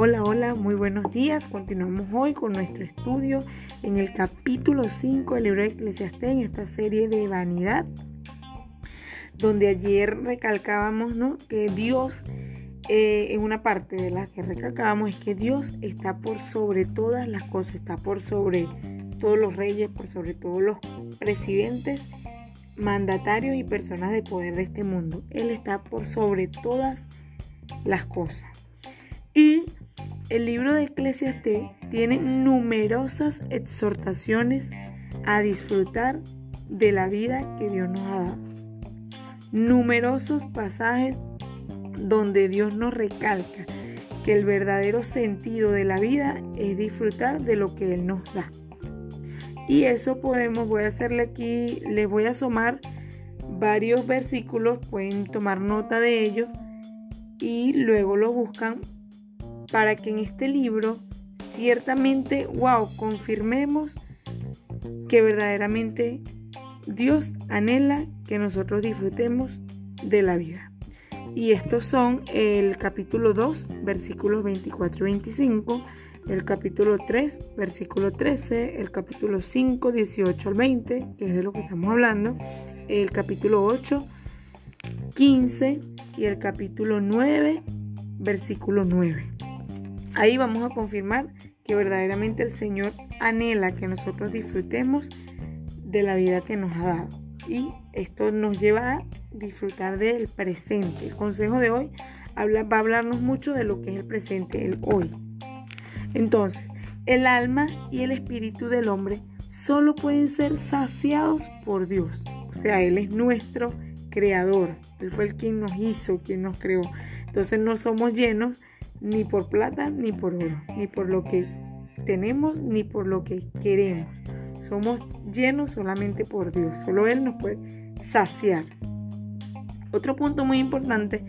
Hola, hola, muy buenos días. Continuamos hoy con nuestro estudio en el capítulo 5 del libro de Eclesiastés, en esta serie de vanidad, donde ayer recalcábamos ¿no? que Dios, eh, en una parte de la que recalcábamos, es que Dios está por sobre todas las cosas, está por sobre todos los reyes, por sobre todos los presidentes, mandatarios y personas de poder de este mundo. Él está por sobre todas las cosas. Y el libro de Eclesiastés tiene numerosas exhortaciones a disfrutar de la vida que Dios nos ha dado. Numerosos pasajes donde Dios nos recalca que el verdadero sentido de la vida es disfrutar de lo que Él nos da. Y eso podemos, voy a hacerle aquí, les voy a asomar varios versículos, pueden tomar nota de ellos y luego lo buscan para que en este libro ciertamente, wow, confirmemos que verdaderamente Dios anhela que nosotros disfrutemos de la vida. Y estos son el capítulo 2, versículos 24 y 25, el capítulo 3, versículo 13, el capítulo 5, 18 al 20, que es de lo que estamos hablando, el capítulo 8, 15 y el capítulo 9, versículo 9. Ahí vamos a confirmar que verdaderamente el Señor anhela que nosotros disfrutemos de la vida que nos ha dado. Y esto nos lleva a disfrutar del presente. El consejo de hoy va a hablarnos mucho de lo que es el presente, el hoy. Entonces, el alma y el espíritu del hombre solo pueden ser saciados por Dios. O sea, Él es nuestro creador. Él fue el quien nos hizo, quien nos creó. Entonces no somos llenos ni por plata ni por oro, ni por lo que tenemos ni por lo que queremos. Somos llenos solamente por Dios, solo Él nos puede saciar. Otro punto muy importante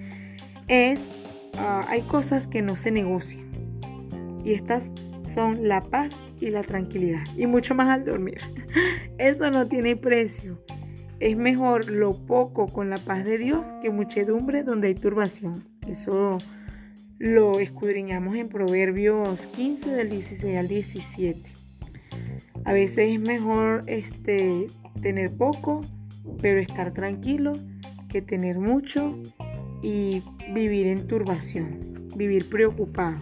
es, ah, hay cosas que no se negocian y estas son la paz y la tranquilidad y mucho más al dormir. Eso no tiene precio. Es mejor lo poco con la paz de Dios que muchedumbre donde hay turbación. Eso lo escudriñamos en Proverbios 15 del 16 al 17. A veces es mejor este, tener poco, pero estar tranquilo, que tener mucho y vivir en turbación, vivir preocupado.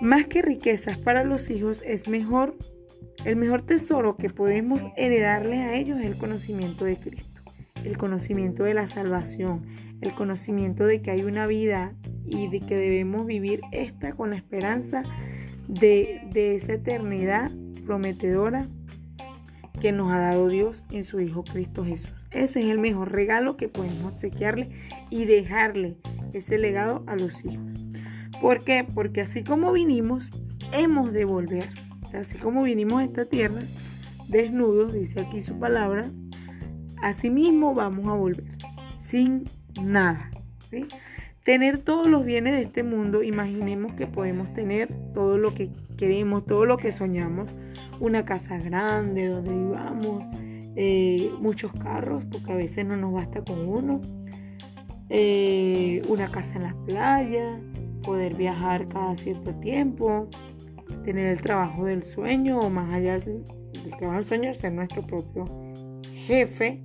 Más que riquezas para los hijos es mejor, el mejor tesoro que podemos heredarles a ellos es el conocimiento de Cristo, el conocimiento de la salvación, el conocimiento de que hay una vida y de que debemos vivir esta con la esperanza de, esa eternidad prometedora que nos ha dado Dios en su Hijo Cristo Jesús. Ese es el mejor regalo que podemos obsequiarle y dejarle ese legado a los hijos. ¿Por qué? Porque así como vinimos, hemos de volver. Así como vinimos a esta tierra, desnudos, dice aquí su palabra, así mismo vamos a volver, sin nada. ¿sí? Tener todos los bienes de este mundo, imaginemos que podemos tener todo lo que queremos, todo lo que soñamos, una casa grande donde vivamos, eh, muchos carros, porque a veces no nos basta con uno, eh, una casa en la playa, poder viajar cada cierto tiempo, tener el trabajo del sueño o más allá del trabajo del sueño, ser nuestro propio jefe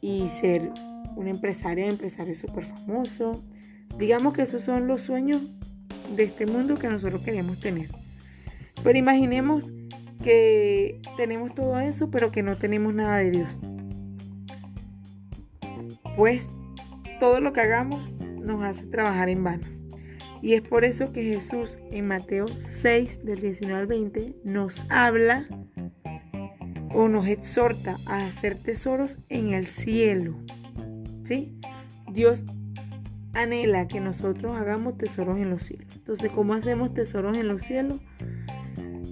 y ser un empresario, empresario súper famoso, Digamos que esos son los sueños de este mundo que nosotros queremos tener. Pero imaginemos que tenemos todo eso, pero que no tenemos nada de Dios. Pues todo lo que hagamos nos hace trabajar en vano. Y es por eso que Jesús en Mateo 6 del 19 al 20 nos habla o nos exhorta a hacer tesoros en el cielo. ¿Sí? Dios anhela que nosotros hagamos tesoros en los cielos. Entonces, ¿cómo hacemos tesoros en los cielos?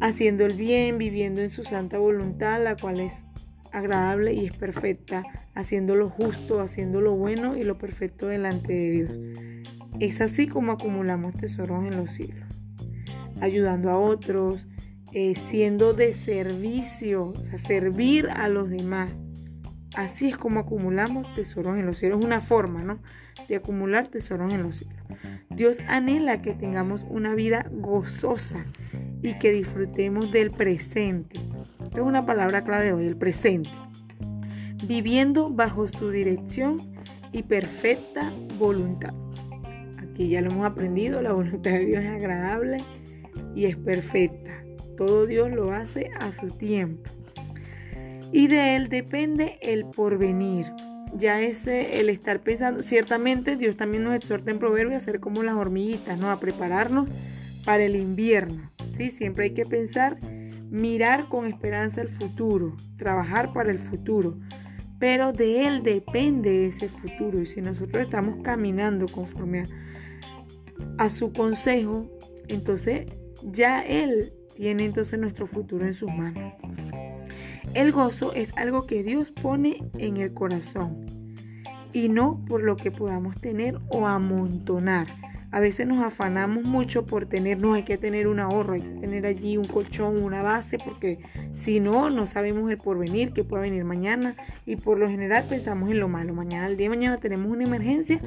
Haciendo el bien, viviendo en su santa voluntad, la cual es agradable y es perfecta, haciendo lo justo, haciendo lo bueno y lo perfecto delante de Dios. Es así como acumulamos tesoros en los cielos, ayudando a otros, eh, siendo de servicio, o sea, servir a los demás, Así es como acumulamos tesoros en los cielos. Es una forma, ¿no? De acumular tesoros en los cielos. Dios anhela que tengamos una vida gozosa y que disfrutemos del presente. Esta es una palabra clave hoy, el presente. Viviendo bajo su dirección y perfecta voluntad. Aquí ya lo hemos aprendido, la voluntad de Dios es agradable y es perfecta. Todo Dios lo hace a su tiempo y de él depende el porvenir. Ya ese, el estar pensando, ciertamente Dios también nos exhorta en proverbio a ser como las hormiguitas, ¿no? A prepararnos para el invierno, ¿sí? Siempre hay que pensar, mirar con esperanza el futuro, trabajar para el futuro. Pero de Él depende ese futuro. Y si nosotros estamos caminando conforme a, a su consejo, entonces ya Él tiene entonces nuestro futuro en sus manos. El gozo es algo que Dios pone en el corazón y no por lo que podamos tener o amontonar. A veces nos afanamos mucho por tener, no hay que tener un ahorro, hay que tener allí un colchón, una base, porque si no, no sabemos el porvenir, que pueda venir mañana y por lo general pensamos en lo malo. Mañana, el día de mañana tenemos una emergencia,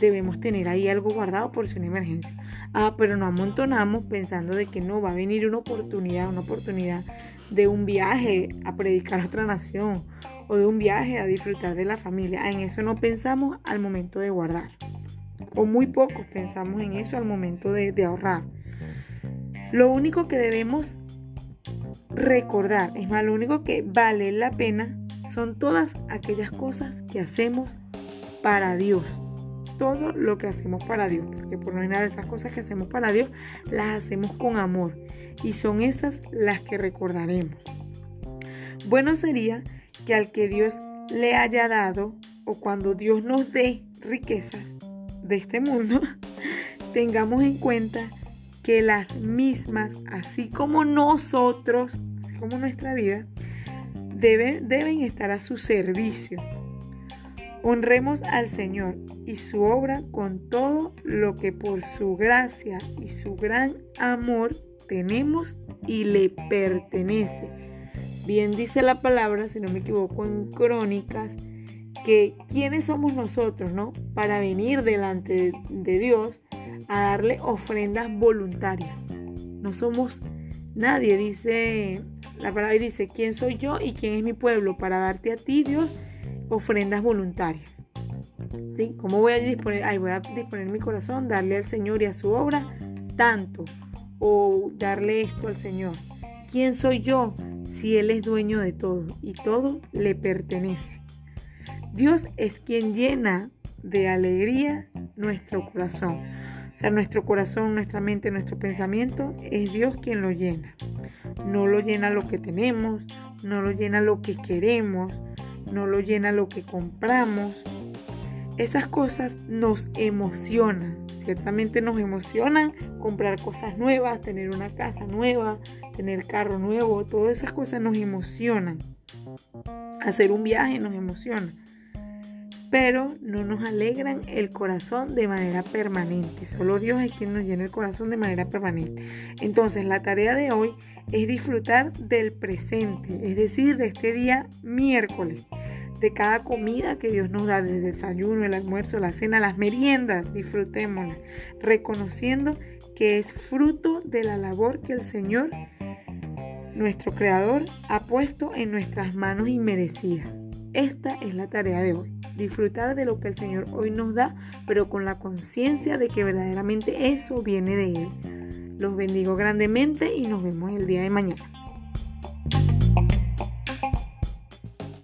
debemos tener ahí algo guardado por si una emergencia. Ah, pero no amontonamos pensando de que no va a venir una oportunidad, una oportunidad de un viaje a predicar a otra nación o de un viaje a disfrutar de la familia. En eso no pensamos al momento de guardar. O muy pocos pensamos en eso al momento de, de ahorrar. Lo único que debemos recordar, es más, lo único que vale la pena son todas aquellas cosas que hacemos para Dios. Todo lo que hacemos para Dios, porque por lo general esas cosas que hacemos para Dios las hacemos con amor y son esas las que recordaremos. Bueno sería que al que Dios le haya dado o cuando Dios nos dé riquezas de este mundo, tengamos en cuenta que las mismas, así como nosotros, así como nuestra vida, deben, deben estar a su servicio. Honremos al Señor y su obra con todo lo que por su gracia y su gran amor tenemos y le pertenece. Bien dice la palabra, si no me equivoco, en Crónicas, que quiénes somos nosotros, ¿no? Para venir delante de Dios a darle ofrendas voluntarias. No somos nadie, dice la palabra dice, ¿quién soy yo y quién es mi pueblo para darte a ti, Dios, ofrendas voluntarias? ¿Sí? ¿Cómo voy a disponer? Ay, voy a disponer mi corazón, darle al Señor y a su obra tanto o darle esto al Señor. ¿Quién soy yo si Él es dueño de todo y todo le pertenece? Dios es quien llena de alegría nuestro corazón. O sea, nuestro corazón, nuestra mente, nuestro pensamiento, es Dios quien lo llena. No lo llena lo que tenemos, no lo llena lo que queremos, no lo llena lo que compramos. Esas cosas nos emocionan, Ciertamente nos emocionan comprar cosas nuevas, tener una casa nueva, tener carro nuevo, todas esas cosas nos emocionan. Hacer un viaje nos emociona, pero no nos alegran el corazón de manera permanente. Solo Dios es quien nos llena el corazón de manera permanente. Entonces la tarea de hoy es disfrutar del presente, es decir, de este día miércoles de cada comida que Dios nos da, del desayuno, el almuerzo, la cena, las meriendas, disfrutémoslas, reconociendo que es fruto de la labor que el Señor, nuestro Creador, ha puesto en nuestras manos inmerecidas. Esta es la tarea de hoy, disfrutar de lo que el Señor hoy nos da, pero con la conciencia de que verdaderamente eso viene de Él. Los bendigo grandemente y nos vemos el día de mañana.